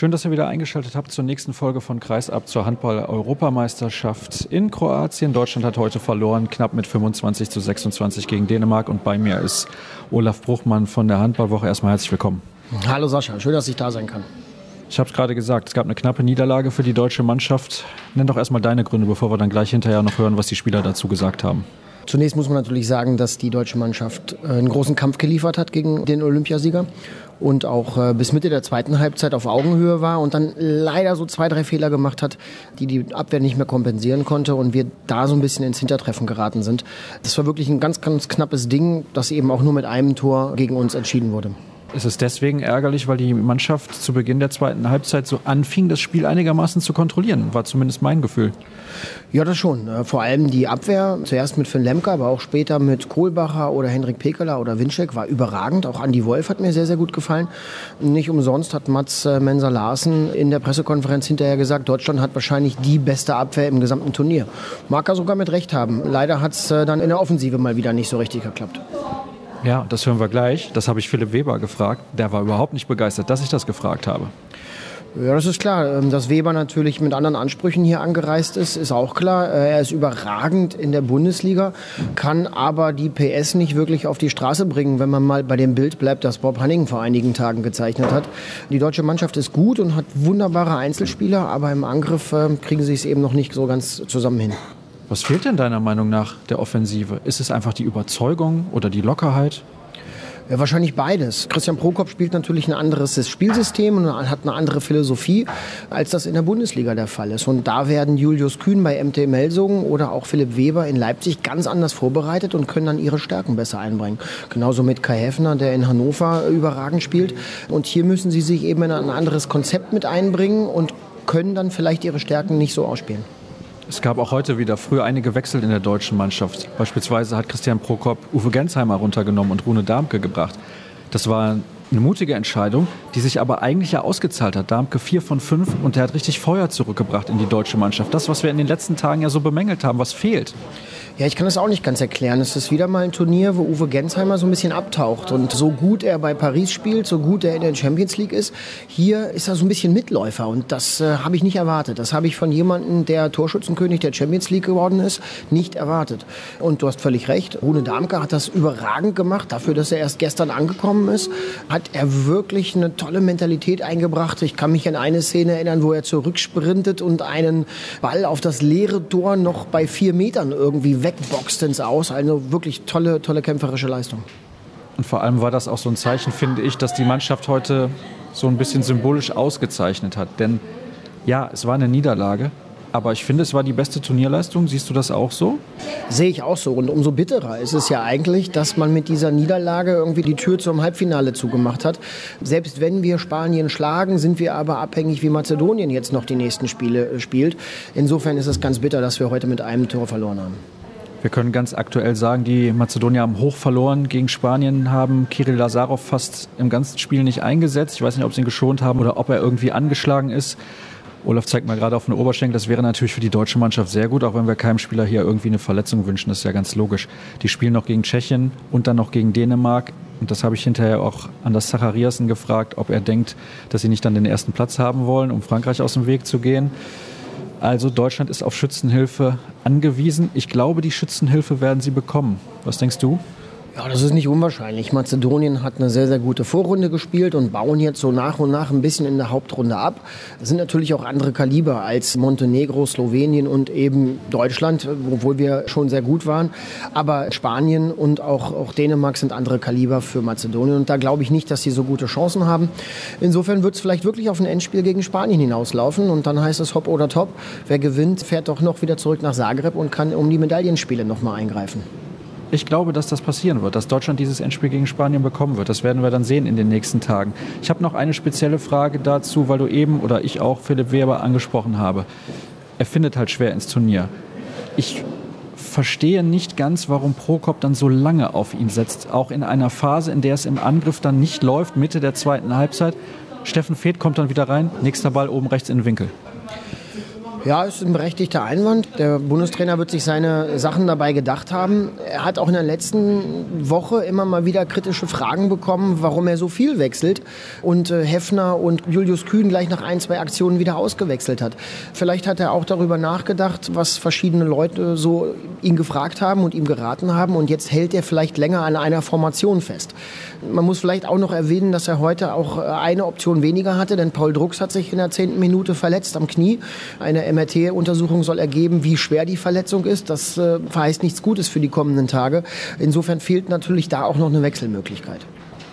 Schön, dass ihr wieder eingeschaltet habt zur nächsten Folge von Kreisab zur Handball-Europameisterschaft in Kroatien. Deutschland hat heute verloren, knapp mit 25 zu 26 gegen Dänemark. Und bei mir ist Olaf Bruchmann von der Handballwoche. Erstmal herzlich willkommen. Hallo Sascha, schön, dass ich da sein kann. Ich habe es gerade gesagt, es gab eine knappe Niederlage für die deutsche Mannschaft. Nenn doch erstmal deine Gründe, bevor wir dann gleich hinterher noch hören, was die Spieler dazu gesagt haben. Zunächst muss man natürlich sagen, dass die deutsche Mannschaft äh, einen großen Kampf geliefert hat gegen den Olympiasieger und auch äh, bis Mitte der zweiten Halbzeit auf Augenhöhe war und dann leider so zwei, drei Fehler gemacht hat, die die Abwehr nicht mehr kompensieren konnte und wir da so ein bisschen ins Hintertreffen geraten sind. Das war wirklich ein ganz, ganz knappes Ding, das eben auch nur mit einem Tor gegen uns entschieden wurde. Ist es deswegen ärgerlich, weil die Mannschaft zu Beginn der zweiten Halbzeit so anfing, das Spiel einigermaßen zu kontrollieren? War zumindest mein Gefühl. Ja, das schon. Äh, vor allem die Abwehr, zuerst mit Finn Lemke, aber auch später mit Kohlbacher oder Henrik Pekeler oder Winczek, war überragend. Auch Andi Wolf hat mir sehr, sehr gut gefallen. Nicht umsonst hat Mats äh, Menser-Larsen in der Pressekonferenz hinterher gesagt, Deutschland hat wahrscheinlich die beste Abwehr im gesamten Turnier. Mag er sogar mit Recht haben. Leider hat es äh, dann in der Offensive mal wieder nicht so richtig geklappt. Ja, das hören wir gleich. Das habe ich Philipp Weber gefragt. Der war überhaupt nicht begeistert, dass ich das gefragt habe. Ja, das ist klar. Ähm, dass Weber natürlich mit anderen Ansprüchen hier angereist ist, ist auch klar. Äh, er ist überragend in der Bundesliga, kann aber die PS nicht wirklich auf die Straße bringen, wenn man mal bei dem Bild bleibt, das Bob Hanning vor einigen Tagen gezeichnet hat. Die deutsche Mannschaft ist gut und hat wunderbare Einzelspieler, aber im Angriff ähm, kriegen sie es eben noch nicht so ganz zusammen hin. Was fehlt denn deiner Meinung nach der Offensive? Ist es einfach die Überzeugung oder die Lockerheit? Ja, wahrscheinlich beides. Christian Prokop spielt natürlich ein anderes Spielsystem und hat eine andere Philosophie, als das in der Bundesliga der Fall ist. Und da werden Julius Kühn bei MT Melsungen oder auch Philipp Weber in Leipzig ganz anders vorbereitet und können dann ihre Stärken besser einbringen. Genauso mit Kai Heffner, der in Hannover überragend spielt. Und hier müssen sie sich eben in ein anderes Konzept mit einbringen und können dann vielleicht ihre Stärken nicht so ausspielen. Es gab auch heute wieder früher einige Wechsel in der deutschen Mannschaft. Beispielsweise hat Christian Prokop Uwe Gensheimer runtergenommen und Rune Darmke gebracht. Das war eine mutige Entscheidung, die sich aber eigentlich ja ausgezahlt hat. Darmke 4 von 5 und der hat richtig Feuer zurückgebracht in die deutsche Mannschaft. Das, was wir in den letzten Tagen ja so bemängelt haben, was fehlt. Ja, ich kann das auch nicht ganz erklären. Es ist wieder mal ein Turnier, wo Uwe Gensheimer so ein bisschen abtaucht. Und so gut er bei Paris spielt, so gut er in der Champions League ist, hier ist er so ein bisschen Mitläufer. Und das äh, habe ich nicht erwartet. Das habe ich von jemandem, der Torschützenkönig der Champions League geworden ist, nicht erwartet. Und du hast völlig recht. Rune Darmke hat das überragend gemacht. Dafür, dass er erst gestern angekommen ist, hat er wirklich eine tolle Mentalität eingebracht. Ich kann mich an eine Szene erinnern, wo er zurücksprintet und einen Ball auf das leere Tor noch bei vier Metern irgendwie weg wegboxt ins Aus. Also wirklich tolle, tolle kämpferische Leistung. Und vor allem war das auch so ein Zeichen, finde ich, dass die Mannschaft heute so ein bisschen symbolisch ausgezeichnet hat. Denn ja, es war eine Niederlage, aber ich finde, es war die beste Turnierleistung. Siehst du das auch so? Sehe ich auch so. Und umso bitterer ist es ja eigentlich, dass man mit dieser Niederlage irgendwie die Tür zum Halbfinale zugemacht hat. Selbst wenn wir Spanien schlagen, sind wir aber abhängig, wie Mazedonien jetzt noch die nächsten Spiele äh, spielt. Insofern ist es ganz bitter, dass wir heute mit einem Tor verloren haben. Wir können ganz aktuell sagen, die Mazedonier haben hoch verloren gegen Spanien, haben Kirill Lazarov fast im ganzen Spiel nicht eingesetzt. Ich weiß nicht, ob sie ihn geschont haben oder ob er irgendwie angeschlagen ist. Olaf zeigt mal gerade auf den Oberschenkel. Das wäre natürlich für die deutsche Mannschaft sehr gut, auch wenn wir keinem Spieler hier irgendwie eine Verletzung wünschen. Das ist ja ganz logisch. Die spielen noch gegen Tschechien und dann noch gegen Dänemark. Und das habe ich hinterher auch an das Zachariasen gefragt, ob er denkt, dass sie nicht dann den ersten Platz haben wollen, um Frankreich aus dem Weg zu gehen. Also Deutschland ist auf Schützenhilfe angewiesen. Ich glaube, die Schützenhilfe werden sie bekommen. Was denkst du? Ja, das ist nicht unwahrscheinlich. Mazedonien hat eine sehr, sehr gute Vorrunde gespielt und bauen jetzt so nach und nach ein bisschen in der Hauptrunde ab. Das sind natürlich auch andere Kaliber als Montenegro, Slowenien und eben Deutschland, obwohl wir schon sehr gut waren. Aber Spanien und auch, auch Dänemark sind andere Kaliber für Mazedonien und da glaube ich nicht, dass sie so gute Chancen haben. Insofern wird es vielleicht wirklich auf ein Endspiel gegen Spanien hinauslaufen und dann heißt es hopp oder top. Wer gewinnt, fährt doch noch wieder zurück nach Zagreb und kann um die Medaillenspiele nochmal eingreifen. Ich glaube, dass das passieren wird, dass Deutschland dieses Endspiel gegen Spanien bekommen wird. Das werden wir dann sehen in den nächsten Tagen. Ich habe noch eine spezielle Frage dazu, weil du eben oder ich auch Philipp Weber angesprochen habe. Er findet halt schwer ins Turnier. Ich verstehe nicht ganz, warum Prokop dann so lange auf ihn setzt. Auch in einer Phase, in der es im Angriff dann nicht läuft, Mitte der zweiten Halbzeit. Steffen Feeth kommt dann wieder rein, nächster Ball oben rechts in den Winkel. Ja, ist ein berechtigter Einwand. Der Bundestrainer wird sich seine Sachen dabei gedacht haben. Er hat auch in der letzten Woche immer mal wieder kritische Fragen bekommen, warum er so viel wechselt und äh, Heffner und Julius Kühn gleich nach ein, zwei Aktionen wieder ausgewechselt hat. Vielleicht hat er auch darüber nachgedacht, was verschiedene Leute so ihn gefragt haben und ihm geraten haben und jetzt hält er vielleicht länger an einer Formation fest. Man muss vielleicht auch noch erwähnen, dass er heute auch äh, eine Option weniger hatte, denn Paul Drucks hat sich in der zehnten Minute verletzt am Knie. Eine MRT-Untersuchung soll ergeben, wie schwer die Verletzung ist. Das äh, verheißt nichts Gutes für die kommenden Tage. Insofern fehlt natürlich da auch noch eine Wechselmöglichkeit.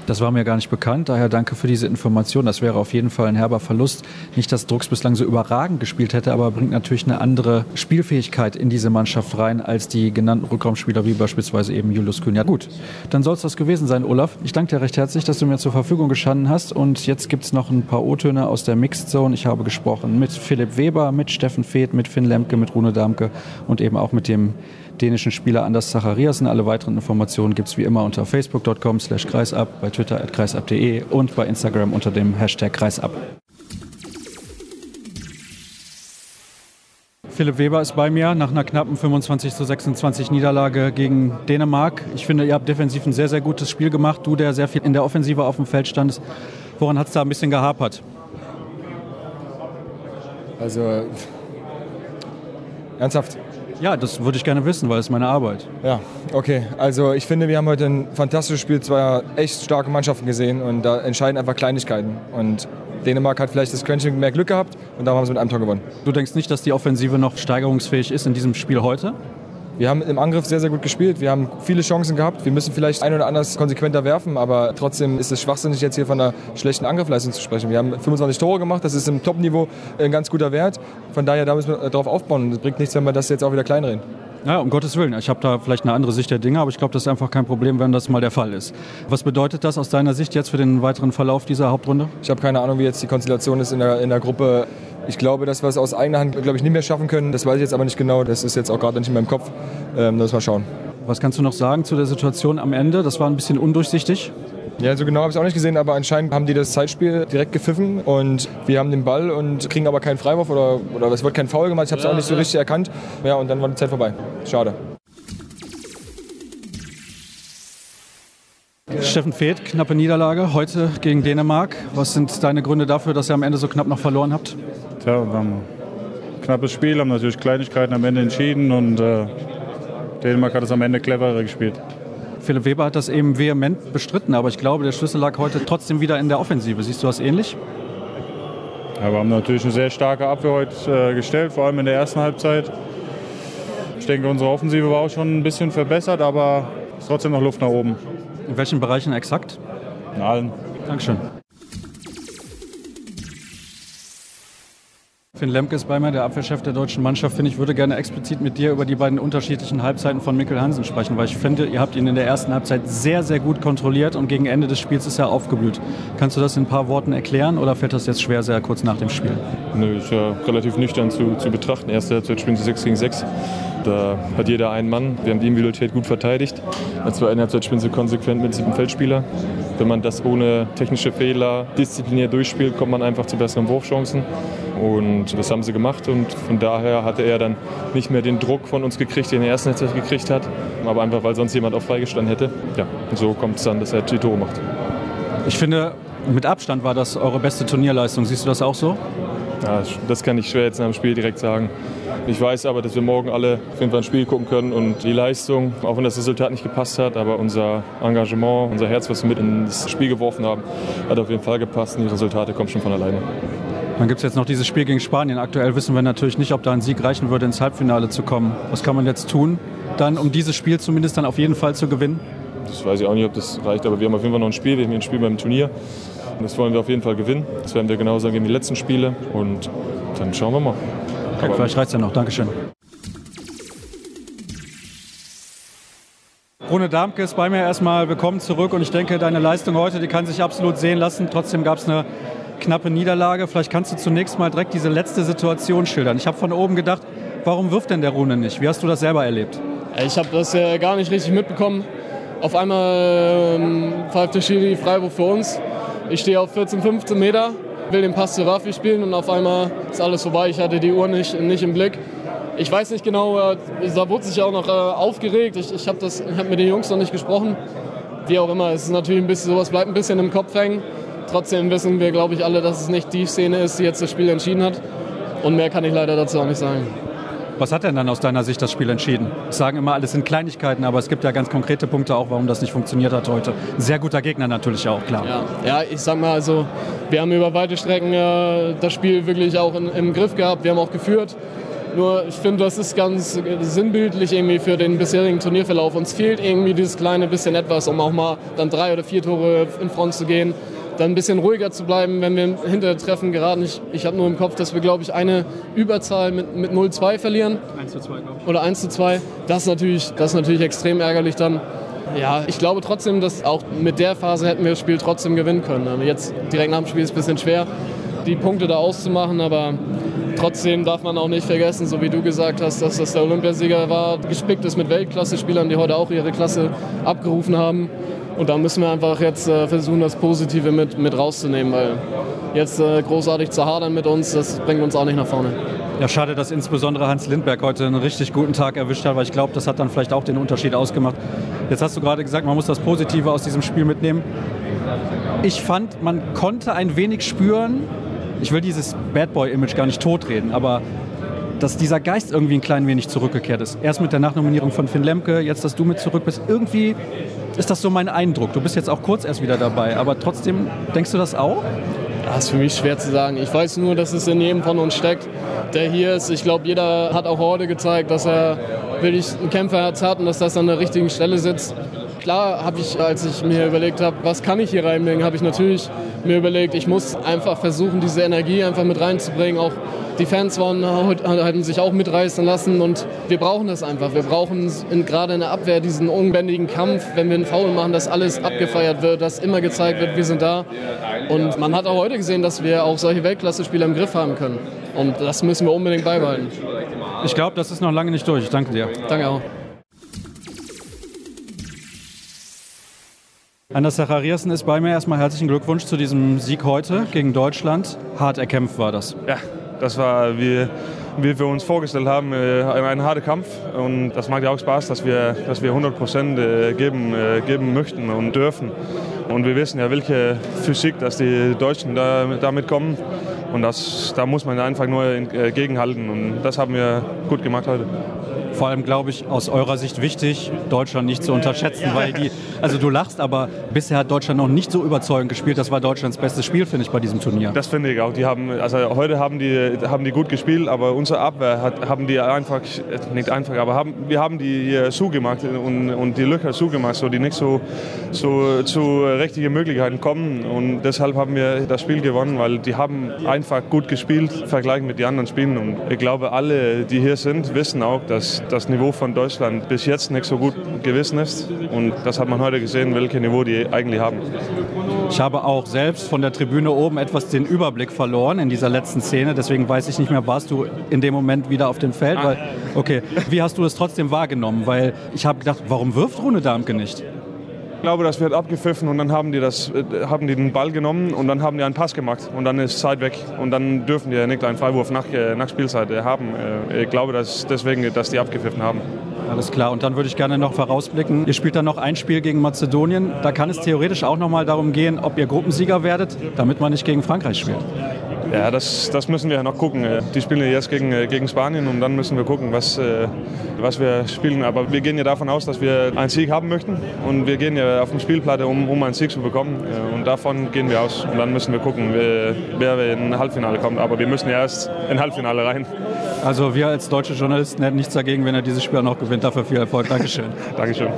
Das war mir gar nicht bekannt, daher danke für diese Information. Das wäre auf jeden Fall ein herber Verlust. Nicht, dass Drucks bislang so überragend gespielt hätte, aber bringt natürlich eine andere Spielfähigkeit in diese Mannschaft rein als die genannten Rückraumspieler wie beispielsweise eben Julius Kühn. Ja gut, dann soll es das gewesen sein, Olaf. Ich danke dir recht herzlich, dass du mir zur Verfügung gestanden hast und jetzt gibt es noch ein paar O-Töne aus der Mixed Zone. Ich habe gesprochen mit Philipp Weber, mit Steffen Feeth, mit Finn Lemke, mit Rune Damke und eben auch mit dem dänischen Spieler Anders Zachariasen. Alle weiteren Informationen gibt es wie immer unter facebook.com slash kreisab, bei Twitter at kreisab.de und bei Instagram unter dem Hashtag kreisab. Philipp Weber ist bei mir nach einer knappen 25 zu 26 Niederlage gegen Dänemark. Ich finde, ihr habt defensiv ein sehr, sehr gutes Spiel gemacht. Du, der sehr viel in der Offensive auf dem Feld standest. Woran hat es da ein bisschen gehapert? Also, ernsthaft, ja, das würde ich gerne wissen, weil es meine Arbeit. Ja, okay. Also ich finde, wir haben heute ein fantastisches Spiel zweier echt starke Mannschaften gesehen und da entscheiden einfach Kleinigkeiten. Und Dänemark hat vielleicht das Quäntchen mehr Glück gehabt und da haben sie mit einem Tor gewonnen. Du denkst nicht, dass die Offensive noch steigerungsfähig ist in diesem Spiel heute? Wir haben im Angriff sehr, sehr gut gespielt. Wir haben viele Chancen gehabt. Wir müssen vielleicht ein oder anders konsequenter werfen, aber trotzdem ist es schwachsinnig, jetzt hier von einer schlechten Angriffsleistung zu sprechen. Wir haben 25 Tore gemacht, das ist im Top-Niveau ein ganz guter Wert. Von daher, da müssen wir darauf aufbauen. Es bringt nichts, wenn wir das jetzt auch wieder kleinreden. Ja, um Gottes Willen. Ich habe da vielleicht eine andere Sicht der Dinge, aber ich glaube, das ist einfach kein Problem, wenn das mal der Fall ist. Was bedeutet das aus deiner Sicht jetzt für den weiteren Verlauf dieser Hauptrunde? Ich habe keine Ahnung, wie jetzt die Konstellation ist in der, in der Gruppe. Ich glaube, dass wir es aus eigener Hand, glaube ich, nicht mehr schaffen können. Das weiß ich jetzt aber nicht genau. Das ist jetzt auch gerade nicht in meinem Kopf. Ähm, müssen wir schauen. Was kannst du noch sagen zu der Situation am Ende? Das war ein bisschen undurchsichtig. Ja, so genau habe ich es auch nicht gesehen, aber anscheinend haben die das Zeitspiel direkt gepfiffen und wir haben den Ball und kriegen aber keinen Freiwurf oder, oder es wird kein Foul gemacht. Ich habe es ja, auch nicht so richtig erkannt. Ja, und dann war die Zeit vorbei. Schade. Steffen Feeth, knappe Niederlage heute gegen Dänemark. Was sind deine Gründe dafür, dass ihr am Ende so knapp noch verloren habt? Tja, wir haben ein knappes Spiel, haben natürlich Kleinigkeiten am Ende entschieden und äh, Dänemark hat es am Ende cleverer gespielt. Philipp Weber hat das eben vehement bestritten, aber ich glaube, der Schlüssel lag heute trotzdem wieder in der Offensive. Siehst du das ähnlich? Ja, wir haben natürlich eine sehr starke Abwehr heute äh, gestellt, vor allem in der ersten Halbzeit. Ich denke, unsere Offensive war auch schon ein bisschen verbessert, aber es ist trotzdem noch Luft nach oben. In welchen Bereichen exakt? In allen. Dankeschön. Finn Lemke ist bei mir, der Abwehrchef der deutschen Mannschaft. Finde ich würde gerne explizit mit dir über die beiden unterschiedlichen Halbzeiten von Mikkel Hansen sprechen, weil ich finde, ihr habt ihn in der ersten Halbzeit sehr, sehr gut kontrolliert und gegen Ende des Spiels ist er aufgeblüht. Kannst du das in ein paar Worten erklären oder fällt das jetzt schwer, sehr kurz nach dem Spiel? Nö, ist ja relativ nüchtern zu, zu betrachten. Erste Halbzeit spielen sie 6 gegen 6. Da hat jeder einen Mann. Wir haben die Individualität gut verteidigt. In der zweiten Halbzeit spielen sie konsequent mit sieben Feldspieler. Wenn man das ohne technische Fehler diszipliniert durchspielt, kommt man einfach zu besseren Wurfchancen. Und das haben sie gemacht und von daher hatte er dann nicht mehr den Druck von uns gekriegt, den er in der ersten Halbzeit gekriegt hat. Aber einfach, weil sonst jemand auch freigestanden hätte. Ja, und so kommt es dann, dass er die Tore macht. Ich finde, mit Abstand war das eure beste Turnierleistung. Siehst du das auch so? Ja, das kann ich schwer jetzt nach dem Spiel direkt sagen. Ich weiß aber, dass wir morgen alle auf jeden Fall ein Spiel gucken können und die Leistung, auch wenn das Resultat nicht gepasst hat, aber unser Engagement, unser Herz, was wir mit ins Spiel geworfen haben, hat auf jeden Fall gepasst und die Resultate kommen schon von alleine. Dann gibt es jetzt noch dieses Spiel gegen Spanien. Aktuell wissen wir natürlich nicht, ob da ein Sieg reichen würde, ins Halbfinale zu kommen. Was kann man jetzt tun, dann, um dieses Spiel zumindest dann auf jeden Fall zu gewinnen? Das weiß ich auch nicht, ob das reicht, aber wir haben auf jeden Fall noch ein Spiel. Wir haben hier ein Spiel beim Turnier. Das wollen wir auf jeden Fall gewinnen. Das werden wir genauso gegen die letzten Spiele. Und dann schauen wir mal. Okay, vielleicht reicht es ja noch. Dankeschön. Rune Darmke ist bei mir erstmal willkommen zurück und ich denke, deine Leistung heute, die kann sich absolut sehen lassen. Trotzdem gab es eine knappe Niederlage. Vielleicht kannst du zunächst mal direkt diese letzte Situation schildern. Ich habe von oben gedacht, warum wirft denn der Rune nicht? Wie hast du das selber erlebt? Ich habe das äh, gar nicht richtig mitbekommen. Auf einmal ähm, pfeift der Schiri Freiwurf für uns. Ich stehe auf 14, 15 Meter will den Pass zu Rafi spielen und auf einmal ist alles vorbei. Ich hatte die Uhr nicht, nicht im Blick. Ich weiß nicht genau, äh, da wurde sich auch noch äh, aufgeregt. Ich, ich habe hab mit den Jungs noch nicht gesprochen. Wie auch immer, es ist natürlich ein bisschen, sowas bleibt ein bisschen im Kopf hängen. Trotzdem wissen wir, glaube ich, alle, dass es nicht die Szene ist, die jetzt das Spiel entschieden hat. Und mehr kann ich leider dazu auch nicht sagen. Was hat denn dann aus deiner Sicht das Spiel entschieden? Ich sagen immer, alles sind Kleinigkeiten, aber es gibt ja ganz konkrete Punkte auch, warum das nicht funktioniert hat heute. Ein sehr guter Gegner natürlich auch, klar. Ja, ja ich sag mal, also wir haben über weite Strecken äh, das Spiel wirklich auch in, im Griff gehabt. Wir haben auch geführt. Nur ich finde, das ist ganz sinnbildlich irgendwie für den bisherigen Turnierverlauf. Uns fehlt irgendwie dieses kleine bisschen etwas, um auch mal dann drei oder vier Tore in Front zu gehen dann ein bisschen ruhiger zu bleiben, wenn wir hinter Treffen geraten. Ich, ich habe nur im Kopf, dass wir, glaube ich, eine Überzahl mit, mit 0-2 verlieren. 1 zu 2, glaube ich. Oder 1 zu 2. Das ist, natürlich, das ist natürlich extrem ärgerlich dann. Ja, ich glaube trotzdem, dass auch mit der Phase hätten wir das Spiel trotzdem gewinnen können. Also jetzt direkt nach dem Spiel ist es ein bisschen schwer, die Punkte da auszumachen, aber trotzdem darf man auch nicht vergessen, so wie du gesagt hast, dass das der Olympiasieger war, gespickt ist mit Weltklasse-Spielern, die heute auch ihre Klasse abgerufen haben. Und da müssen wir einfach jetzt äh, versuchen, das Positive mit, mit rauszunehmen, weil jetzt äh, großartig zu hadern mit uns, das bringt uns auch nicht nach vorne. Ja, schade, dass insbesondere Hans Lindberg heute einen richtig guten Tag erwischt hat, weil ich glaube, das hat dann vielleicht auch den Unterschied ausgemacht. Jetzt hast du gerade gesagt, man muss das Positive aus diesem Spiel mitnehmen. Ich fand, man konnte ein wenig spüren, ich will dieses Bad Boy-Image gar nicht totreden, aber dass dieser Geist irgendwie ein klein wenig zurückgekehrt ist. Erst mit der Nachnominierung von Finn Lemke, jetzt, dass du mit zurück bist. Irgendwie ist das so mein Eindruck. Du bist jetzt auch kurz erst wieder dabei, aber trotzdem, denkst du das auch? Das ist für mich schwer zu sagen. Ich weiß nur, dass es in jedem von uns steckt, der hier ist. Ich glaube, jeder hat auch heute gezeigt, dass er wirklich ein Kämpferherz hat und dass das an der richtigen Stelle sitzt. Klar habe ich, als ich mir überlegt habe, was kann ich hier reinbringen, habe ich natürlich mir überlegt, ich muss einfach versuchen, diese Energie einfach mit reinzubringen, auch die Fans waren, hatten sich auch mitreißen lassen und wir brauchen das einfach. Wir brauchen gerade in der Abwehr diesen unbändigen Kampf, wenn wir einen Foul machen, dass alles abgefeiert wird, dass immer gezeigt wird, wir sind da. Und man hat auch heute gesehen, dass wir auch solche Weltklasse-Spieler im Griff haben können. Und das müssen wir unbedingt beibehalten. Ich glaube, das ist noch lange nicht durch. Danke dir. Danke auch. Anders Zachariasen ist bei mir. Erstmal herzlichen Glückwunsch zu diesem Sieg heute gegen Deutschland. Hart erkämpft war das. Ja, das war, wie, wie wir uns vorgestellt haben, äh, ein harter Kampf. Und das macht ja auch Spaß, dass wir, dass wir 100 Prozent äh, geben, äh, geben möchten und dürfen. Und wir wissen ja, welche Physik dass die Deutschen da, damit kommen. Und das, da muss man einfach nur gegenhalten. Und das haben wir gut gemacht heute vor allem, glaube ich, aus eurer Sicht wichtig, Deutschland nicht zu unterschätzen, weil die, also du lachst, aber bisher hat Deutschland noch nicht so überzeugend gespielt. Das war Deutschlands bestes Spiel, finde ich, bei diesem Turnier. Das finde ich auch. Die haben, also heute haben die, haben die gut gespielt, aber unsere Abwehr hat, haben die einfach, nicht einfach, aber haben, wir haben die zugemacht und, und die Löcher zugemacht, so die nicht so, so zu richtigen Möglichkeiten kommen. Und deshalb haben wir das Spiel gewonnen, weil die haben einfach gut gespielt, vergleichen mit den anderen Spielen. Und ich glaube, alle, die hier sind, wissen auch, dass das Niveau von Deutschland bis jetzt nicht so gut gewesen ist. Und das hat man heute gesehen, welches Niveau die eigentlich haben. Ich habe auch selbst von der Tribüne oben etwas den Überblick verloren in dieser letzten Szene. Deswegen weiß ich nicht mehr, warst du in dem Moment wieder auf dem Feld? Weil, okay, wie hast du es trotzdem wahrgenommen? Weil ich habe gedacht, warum wirft Rune Darmke nicht? Ich glaube, das wird abgepfiffen und dann haben die, das, äh, haben die den Ball genommen und dann haben die einen Pass gemacht und dann ist Zeit weg und dann dürfen die nicht einen Freiwurf nach, äh, nach Spielzeit äh, haben. Ich glaube, dass deswegen, dass die abgepfiffen haben. Alles klar. Und dann würde ich gerne noch vorausblicken. Ihr spielt dann noch ein Spiel gegen Mazedonien. Da kann es theoretisch auch noch mal darum gehen, ob ihr Gruppensieger werdet, damit man nicht gegen Frankreich spielt. Ja, das, das müssen wir noch gucken. Die spielen ja jetzt gegen, gegen Spanien und dann müssen wir gucken, was, was wir spielen. Aber wir gehen ja davon aus, dass wir einen Sieg haben möchten und wir gehen ja auf den Spielplatte, um, um einen Sieg zu bekommen. Und davon gehen wir aus und dann müssen wir gucken, wer, in ein Halbfinale kommt. Aber wir müssen ja erst in ein Halbfinale rein. Also wir als deutsche Journalisten hätten nichts dagegen, wenn er dieses Spiel auch noch gewinnt. Dafür viel Erfolg. Dankeschön. Dankeschön.